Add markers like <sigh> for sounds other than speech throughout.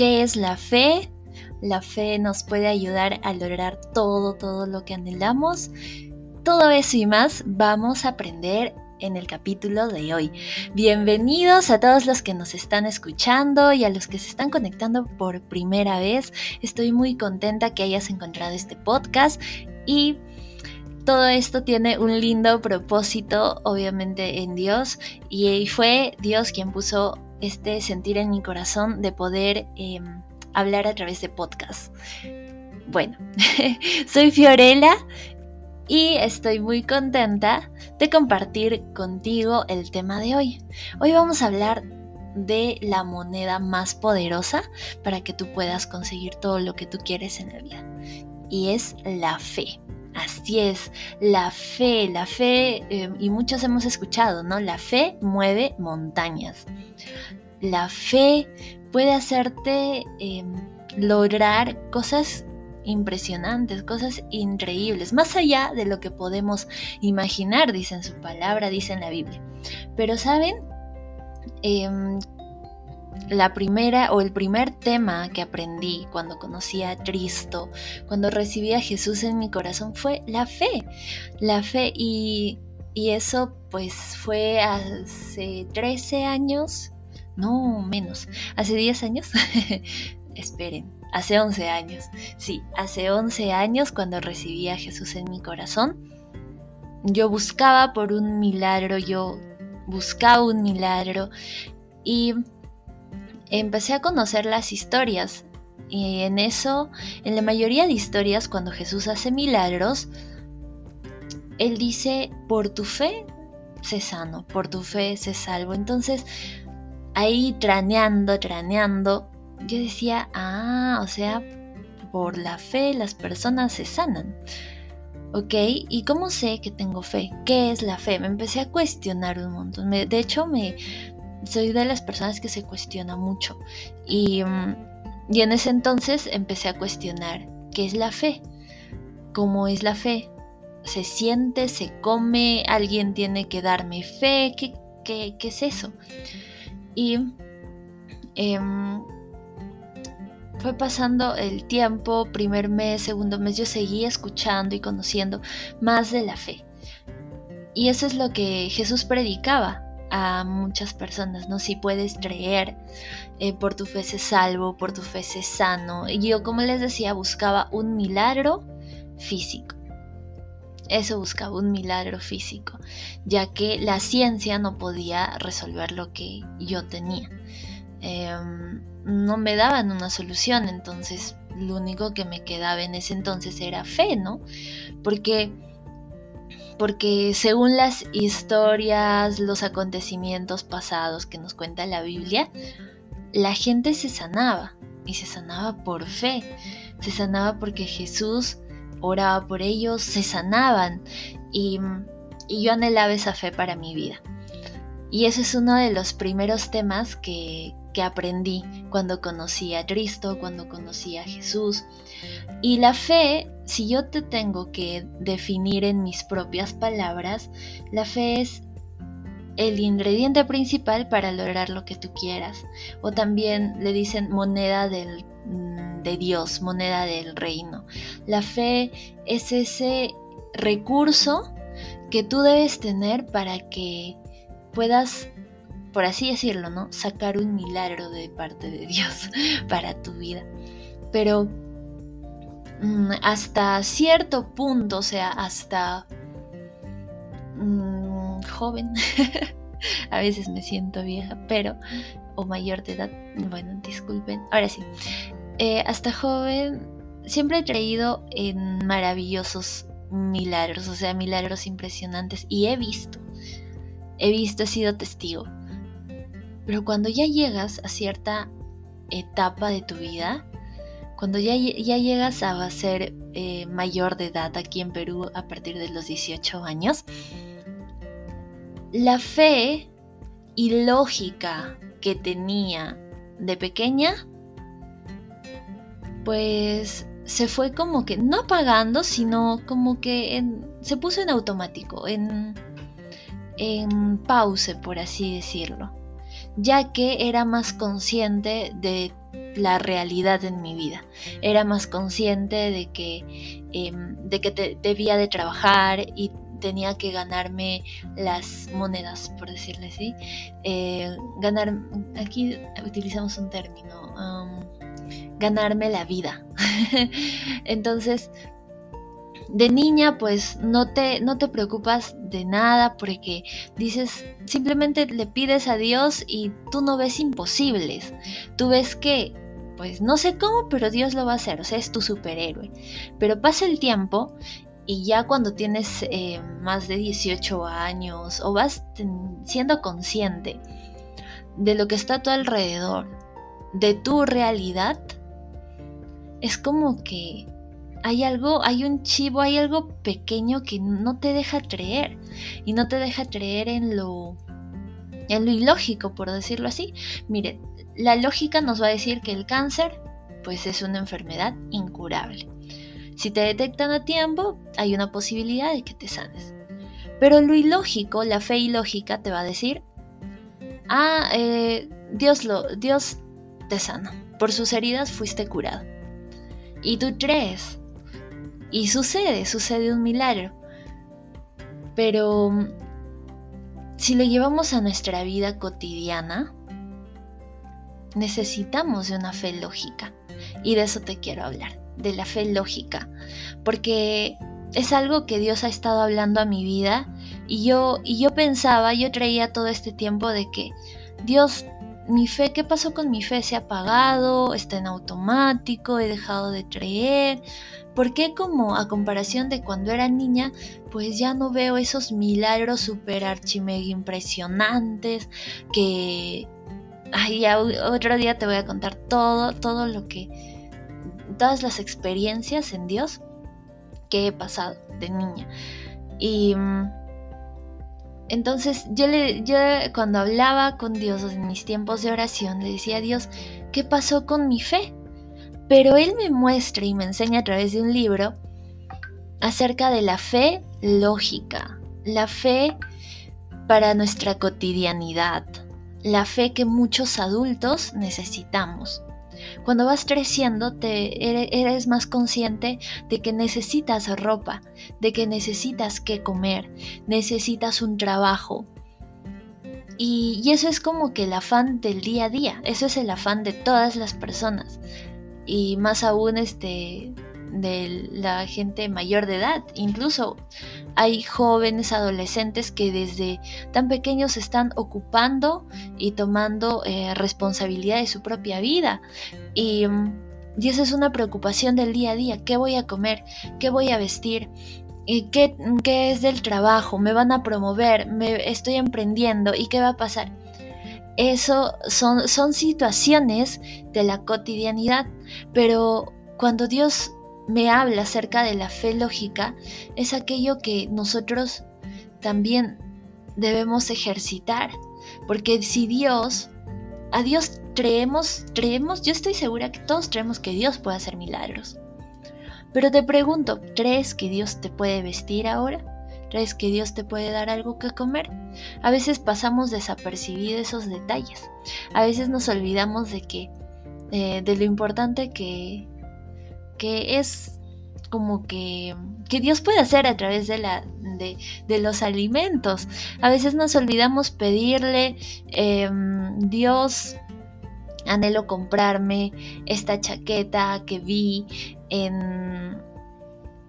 ¿Qué es la fe? La fe nos puede ayudar a lograr todo, todo lo que anhelamos. Todo eso y más vamos a aprender en el capítulo de hoy. Bienvenidos a todos los que nos están escuchando y a los que se están conectando por primera vez. Estoy muy contenta que hayas encontrado este podcast y todo esto tiene un lindo propósito, obviamente, en Dios, y fue Dios quien puso este sentir en mi corazón de poder em, hablar a través de podcast. Bueno, <laughs> soy Fiorella y estoy muy contenta de compartir contigo el tema de hoy. Hoy vamos a hablar de la moneda más poderosa para que tú puedas conseguir todo lo que tú quieres en la vida. Y es la fe. Así es, la fe, la fe, em, y muchos hemos escuchado, ¿no? La fe mueve montañas. La fe puede hacerte em, lograr cosas impresionantes, cosas increíbles, más allá de lo que podemos imaginar, dice en su palabra, dice en la Biblia. Pero saben, em, la primera o el primer tema que aprendí cuando conocí a Cristo, cuando recibí a Jesús en mi corazón fue la fe, la fe y, y eso pues fue hace 13 años, no menos, hace 10 años, <laughs> esperen, hace 11 años. Sí, hace 11 años cuando recibí a Jesús en mi corazón, yo buscaba por un milagro, yo buscaba un milagro y empecé a conocer las historias. Y en eso, en la mayoría de historias, cuando Jesús hace milagros, Él dice, por tu fe se sano, por tu fe se salvo. Entonces, ahí traneando, traneando, yo decía, ah, o sea, por la fe las personas se sanan. ¿Ok? ¿Y cómo sé que tengo fe? ¿Qué es la fe? Me empecé a cuestionar un montón. de hecho, me, soy de las personas que se cuestiona mucho. Y, mm, y en ese entonces empecé a cuestionar qué es la fe. ¿Cómo es la fe? ¿Se siente? ¿Se come? ¿Alguien tiene que darme fe? ¿Qué, qué, qué es eso? Y em, fue pasando el tiempo, primer mes, segundo mes, yo seguía escuchando y conociendo más de la fe. Y eso es lo que Jesús predicaba a muchas personas, ¿no? Si puedes creer, eh, por tu fe se salvo, por tu fe se sano. Y yo, como les decía, buscaba un milagro físico. Eso buscaba un milagro físico, ya que la ciencia no podía resolver lo que yo tenía. Em, no me daban una solución, entonces lo único que me quedaba en ese entonces era fe, ¿no? Porque porque según las historias, los acontecimientos pasados que nos cuenta la Biblia, la gente se sanaba y se sanaba por fe, se sanaba porque Jesús oraba por ellos, se sanaban y, y yo anhelaba esa fe para mi vida. Y ese es uno de los primeros temas que, que aprendí cuando conocí a Cristo, cuando conocí a Jesús. Y la fe, si yo te tengo que definir en mis propias palabras, la fe es el ingrediente principal para lograr lo que tú quieras. O también le dicen moneda mm, de Dios, moneda del reino. La fe es ese recurso que tú debes tener para que puedas por así decirlo, ¿no? Sacar un milagro de parte de Dios <laughs> para tu vida. Pero hasta cierto punto, o sea, hasta mm, joven, <laughs> a veces me siento vieja, pero, o mayor de edad, bueno, disculpen, ahora sí, eh, hasta joven siempre he creído en maravillosos milagros, o sea, milagros impresionantes, y he visto, he visto, he sido testigo. Pero cuando ya llegas a cierta etapa de tu vida, cuando ya, ya llegas a ser eh, mayor de edad aquí en Perú a partir de los 18 años, la fe y lógica que tenía de pequeña, pues se fue como que no apagando, sino como que se puso en automático, en, en pause, por así decirlo ya que era más consciente de la realidad en mi vida. Era más consciente de que, em, de que debía de trabajar y tenía que ganarme las monedas, por decirle así. Eh, ganar, aquí utilizamos un término, ganarme la vida. <laughs> Entonces, de niña pues no te, no te preocupas de nada porque dices, simplemente le pides a Dios y tú no ves imposibles. Tú ves que, pues no sé cómo, pero Dios lo va a hacer, o sea, es tu superhéroe. Pero pasa el tiempo y ya cuando tienes eh, más de 18 años o vas siendo consciente de lo que está a tu alrededor, de tu realidad, es como que hay algo, hay un chivo, hay algo pequeño que no te deja creer y no te deja creer en lo en lo ilógico, por decirlo así. Mire, la lógica nos va a decir que el cáncer pues es una enfermedad incurable. Si te detectan a tiempo, hay una posibilidad de que te sanes. Pero lo ilógico, la fe ilógica te va a decir, ah, eh, Dios, lo, Dios te sana. Por sus heridas fuiste curado. Y tú crees, y sucede, sucede un milagro. Pero si lo llevamos a nuestra vida cotidiana, necesitamos de una fe lógica. Y de eso te quiero hablar, de la fe lógica. Porque es algo que Dios ha estado hablando a mi vida y yo, y yo pensaba, yo traía todo este tiempo de que Dios, mi fe, ¿qué pasó con mi fe? Se ha apagado, está en automático, he dejado de creer, ¿Por qué como a comparación de cuando era niña, pues ya no veo esos milagros super archimega impresionantes que... Ay, otro día te voy a contar todo, todo lo que... Todas las experiencias en Dios que he pasado de niña. Y... Entonces yo, le, yo cuando hablaba con Dios en mis tiempos de oración le decía a Dios, ¿qué pasó con mi fe? pero él me muestra y me enseña a través de un libro acerca de la fe lógica, la fe para nuestra cotidianidad, la fe que muchos adultos necesitamos. Cuando vas creciendo te eres más consciente de que necesitas ropa, de que necesitas qué comer, necesitas un trabajo. Y, y eso es como que el afán del día a día, eso es el afán de todas las personas y más aún este de la gente mayor de edad. Incluso hay jóvenes adolescentes que desde tan pequeños están ocupando y tomando eh, responsabilidad de su propia vida. Y, y, esa es una preocupación del día a día. ¿Qué voy a comer? ¿Qué voy a vestir? ¿Y qué, qué es del trabajo? ¿Me van a promover? ¿Me estoy emprendiendo? ¿Y qué va a pasar? Eso son, son situaciones de la cotidianidad, pero cuando Dios me habla acerca de la fe lógica, es aquello que nosotros también debemos ejercitar. Porque si Dios, a Dios creemos, creemos, yo estoy segura que todos creemos que Dios puede hacer milagros. Pero te pregunto, ¿crees que Dios te puede vestir ahora? ¿Crees que Dios te puede dar algo que comer? A veces pasamos desapercibidos esos detalles. A veces nos olvidamos de que, eh, de lo importante que, que es como que, que Dios puede hacer a través de, la, de, los alimentos. A veces nos olvidamos pedirle, em, Dios, anhelo comprarme esta chaqueta que vi en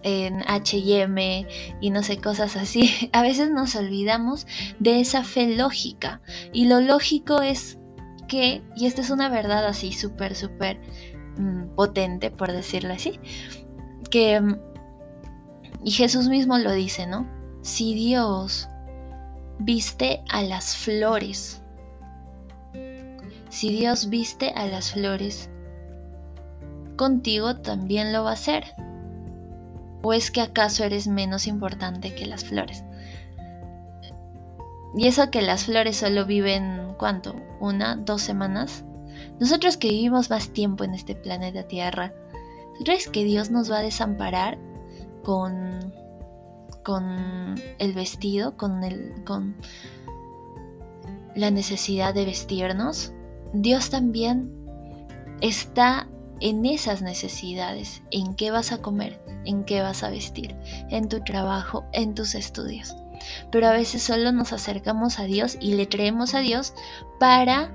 en HM y no sé, cosas así. <laughs> A veces nos olvidamos de esa fe lógica. Y lo lógico es que, y esta es una verdad así súper, súper mm, potente, por decirlo así, que, mm, y Jesús mismo lo dice, ¿no? Si Dios viste a las flores, si Dios viste a las flores, contigo también lo va a hacer. ¿O es que acaso eres menos importante que las flores? Y eso que las flores solo viven, ¿cuánto? ¿Una? ¿Dos semanas? Nosotros que vivimos más tiempo en este planeta Tierra, ¿crees que Dios nos va a desamparar con, con el vestido, con, el, con la necesidad de vestirnos? Dios también está en esas necesidades, en qué vas a comer, en qué vas a vestir, en tu trabajo, en tus estudios. Pero a veces solo nos acercamos a Dios y le creemos a Dios para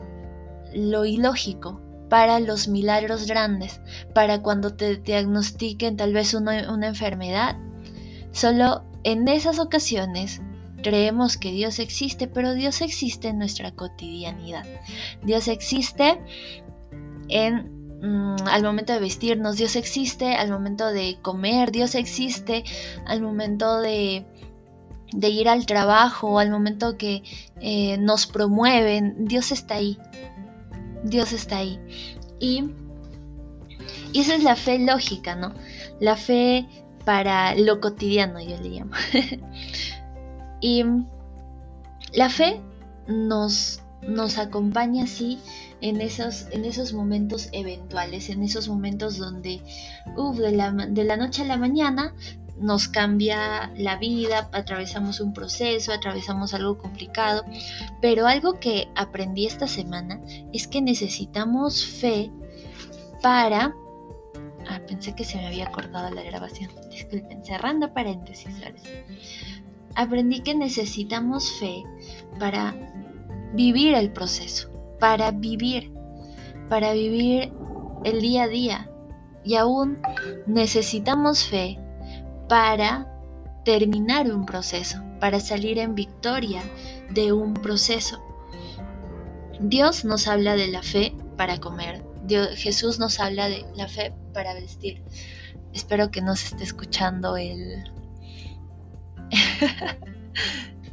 lo ilógico, para los milagros grandes, para cuando te diagnostiquen tal vez una, enfermedad. Solo en esas ocasiones creemos que Dios existe, pero Dios existe en nuestra cotidianidad. Dios existe en Mm, al momento de vestirnos, Dios existe, al momento de comer, Dios existe, al momento de, ir al trabajo, al momento que eh, nos promueven, Dios está ahí, Dios está ahí. Y, esa es la fe lógica, ¿no? La fe para lo cotidiano, yo le llamo. <laughs> y la fe nos, nos acompaña así en esos, en esos momentos eventuales, en esos momentos donde, de, la, de la noche a la mañana nos cambia la vida, atravesamos un proceso, atravesamos algo complicado, pero algo que aprendí esta semana es que necesitamos fe para... Ah, pensé que se me había cortado la grabación. Disculpen, cerrando paréntesis. Aprendí que necesitamos fe para vivir el proceso para vivir, para vivir el día a día. Y aún necesitamos fe para terminar un proceso, para salir en victoria de un proceso. Dios nos habla de la fe para comer. Dios, Jesús nos habla de la fe para vestir. Espero que no se esté escuchando el... <laughs>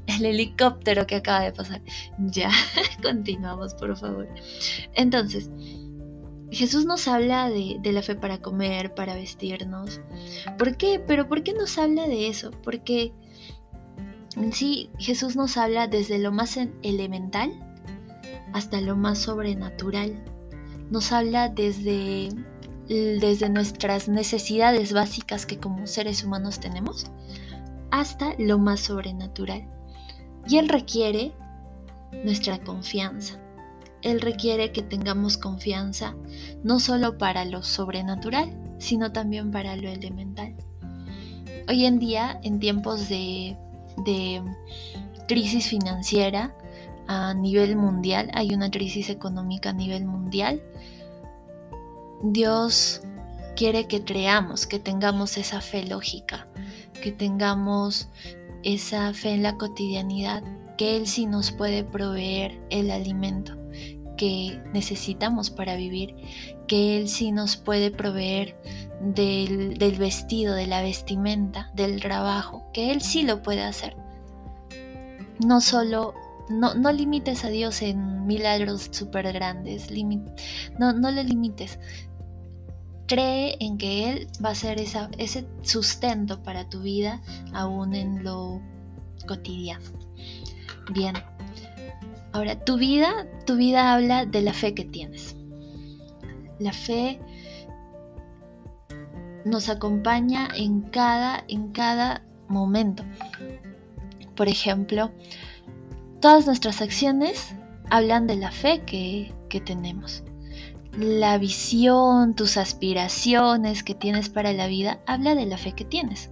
el helicóptero que acaba de pasar. Ya, <laughs> continuamos, por favor. Entonces, Jesús nos habla de, la fe para comer, para vestirnos. ¿Por qué? Pero ¿por qué nos habla de eso? Porque sí Jesús nos habla desde lo más elemental hasta lo más sobrenatural. Nos habla desde, desde nuestras necesidades básicas que como seres humanos tenemos hasta lo más sobrenatural. Y Él requiere nuestra confianza. Él requiere que tengamos confianza no solo para lo sobrenatural, sino también para lo elemental. Hoy en día, en tiempos de, crisis financiera a nivel mundial, hay una crisis económica a nivel mundial, Dios quiere que creamos, que tengamos esa fe lógica, que tengamos esa fe en la cotidianidad, que Él sí nos puede proveer el alimento que necesitamos para vivir, que Él sí nos puede proveer del, vestido, de la vestimenta, del trabajo, que Él sí lo puede hacer. No solo, no, no limites a Dios en milagros súper grandes, no, no lo limites, Cree en que Él va a ser ese sustento para tu vida, aún en lo cotidiano. Bien. Ahora, tu vida, tu vida habla de la fe que tienes. La fe nos acompaña en cada, en cada momento. Por ejemplo, todas nuestras acciones hablan de la fe que, que tenemos la visión, tus aspiraciones que tienes para la vida, habla de la fe que tienes.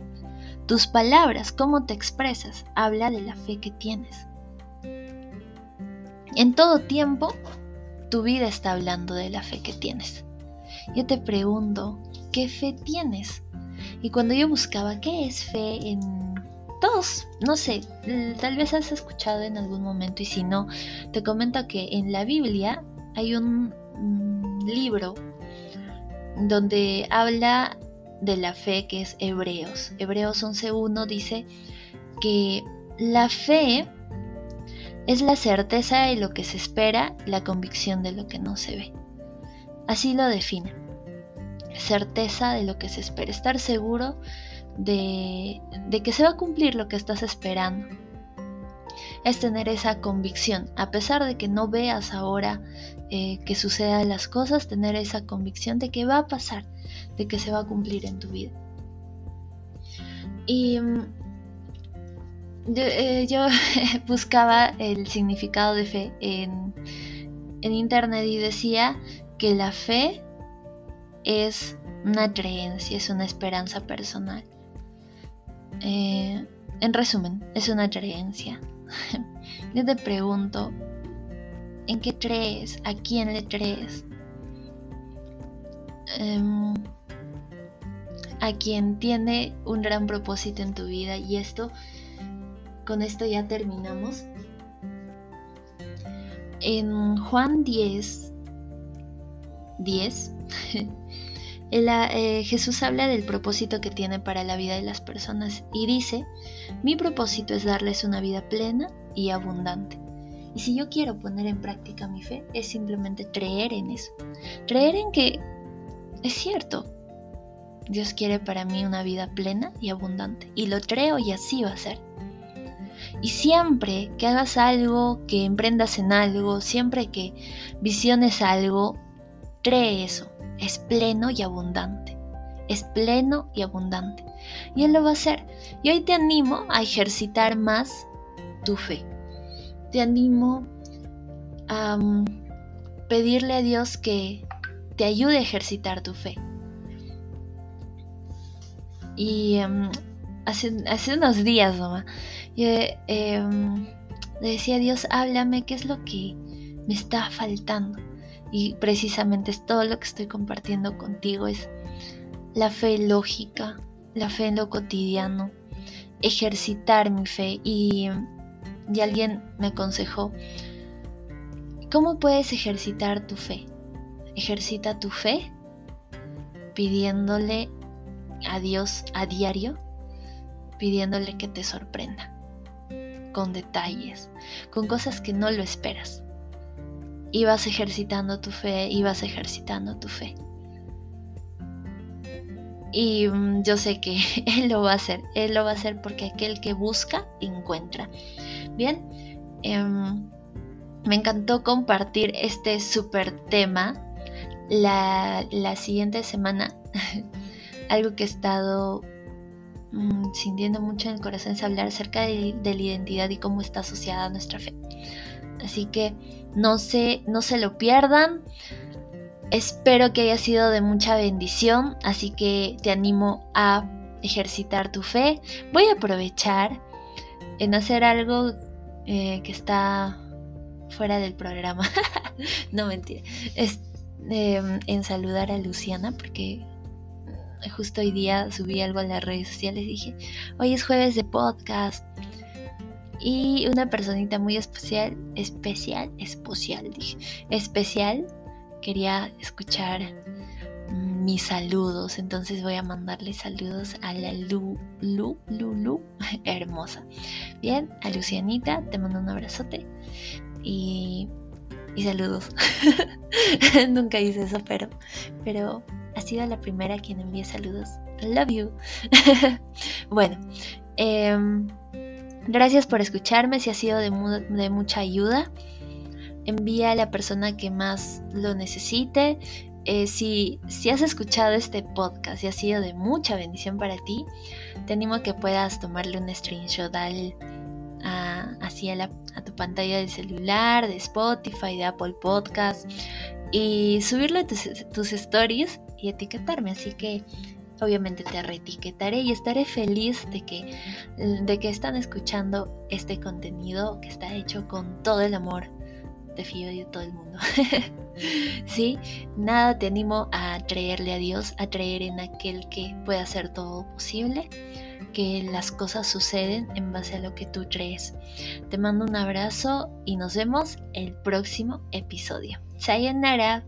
Tus palabras, cómo te expresas, habla de la fe que tienes. En todo tiempo, tu vida está hablando de la fe que tienes. Yo te pregunto, ¿qué fe tienes? Y cuando yo buscaba qué es fe en todos, no sé, tal vez has escuchado en algún momento y si no, te comento que en la Biblia hay un libro donde habla de la fe que es Hebreos. Hebreos 11.1 dice que la fe es la certeza de lo que se espera, la convicción de lo que no se ve. Así lo define. Certeza de lo que se espera, estar seguro de, de que se va a cumplir lo que estás esperando es tener esa convicción, a pesar de que no veas ahora eh, que sucedan las cosas, tener esa convicción de que va a pasar, de que se va a cumplir en tu vida. Y mm, eh, yo, <laughs> buscaba el significado de fe en, en internet y decía que la fe es una creencia, es una esperanza personal. Eh, en resumen, es una creencia. <laughs> Yo te pregunto, ¿en qué crees? ¿A quién le crees? Em, a quien tiene un gran propósito en tu vida y esto, con esto ya terminamos. En Juan 10, 10, <laughs> eh, Jesús habla del propósito que tiene para la vida de las personas y dice, mi propósito es darles una vida plena y abundante. Y si yo quiero poner en práctica mi fe, es simplemente creer en eso. Creer en que es cierto, Dios quiere para mí una vida plena y abundante. Y lo creo y así va a ser. Y siempre que hagas algo, que emprendas en algo, siempre que visiones algo, cree eso. Es pleno y abundante. Es pleno y abundante. Y Él lo va a hacer. Y hoy te animo a ejercitar más tu fe. Te animo a mm, pedirle a Dios que te ayude a ejercitar tu fe. Y em, hace, hace, unos días, mamá, yo, em, le decía Dios, háblame, ¿qué es lo que me está faltando? Y precisamente es todo lo que estoy compartiendo contigo, es la fe lógica, la fe en lo cotidiano, ejercitar mi fe. Y, y alguien me aconsejó, ¿cómo puedes ejercitar tu fe? Ejercita tu fe pidiéndole a Dios a diario, pidiéndole que te sorprenda, con detalles, con cosas que no lo esperas. Y vas ejercitando tu fe, y vas ejercitando tu fe. Y mm, yo sé que <laughs> Él lo va a hacer, Él lo va a hacer porque aquel que busca, encuentra. Bien, em, me encantó compartir este super tema. La, la siguiente semana <laughs> algo que he estado mm, sintiendo mucho en el corazón es hablar acerca de, la identidad y cómo está asociada a nuestra fe. Así que no se, no se lo pierdan. Espero que haya sido de mucha bendición, así que te animo a ejercitar tu fe. Voy a aprovechar en hacer algo eh, que está fuera del programa. <laughs> no mentira. Es, em, en saludar a Luciana porque justo hoy día subí algo a las redes sociales y dije, hoy es jueves de podcast. Y una personita muy especial, especial, especial, dije, especial, quería escuchar mis saludos. Entonces voy a mandarle saludos a la Lu, Lu, Lu, Lu, <laughs> hermosa. Bien, a Lucianita, te mando un abrazote. Y, y saludos. <laughs> Nunca hice eso, pero, pero ha sido la primera quien envía saludos. Love you. <laughs> bueno, em, gracias por escucharme. Si ha sido de, mucha ayuda, envía a la persona que más lo necesite. Eh, si, si, has escuchado este podcast y ha sido de mucha bendición para ti, te animo que puedas tomarle un screenshot a, así a, tu pantalla de celular, de Spotify, de Apple Podcast y subirlo a tus stories y etiquetarme. Así que obviamente te reetiquetaré y estaré feliz de que, de que están escuchando este contenido que está hecho con todo el amor de Fío de todo el mundo. <laughs> sí, nada te animo a creerle a Dios, a creer en aquel que puede hacer todo posible, que las cosas suceden en base a lo que tú crees. Te mando un abrazo y nos vemos el próximo episodio. Sayonara.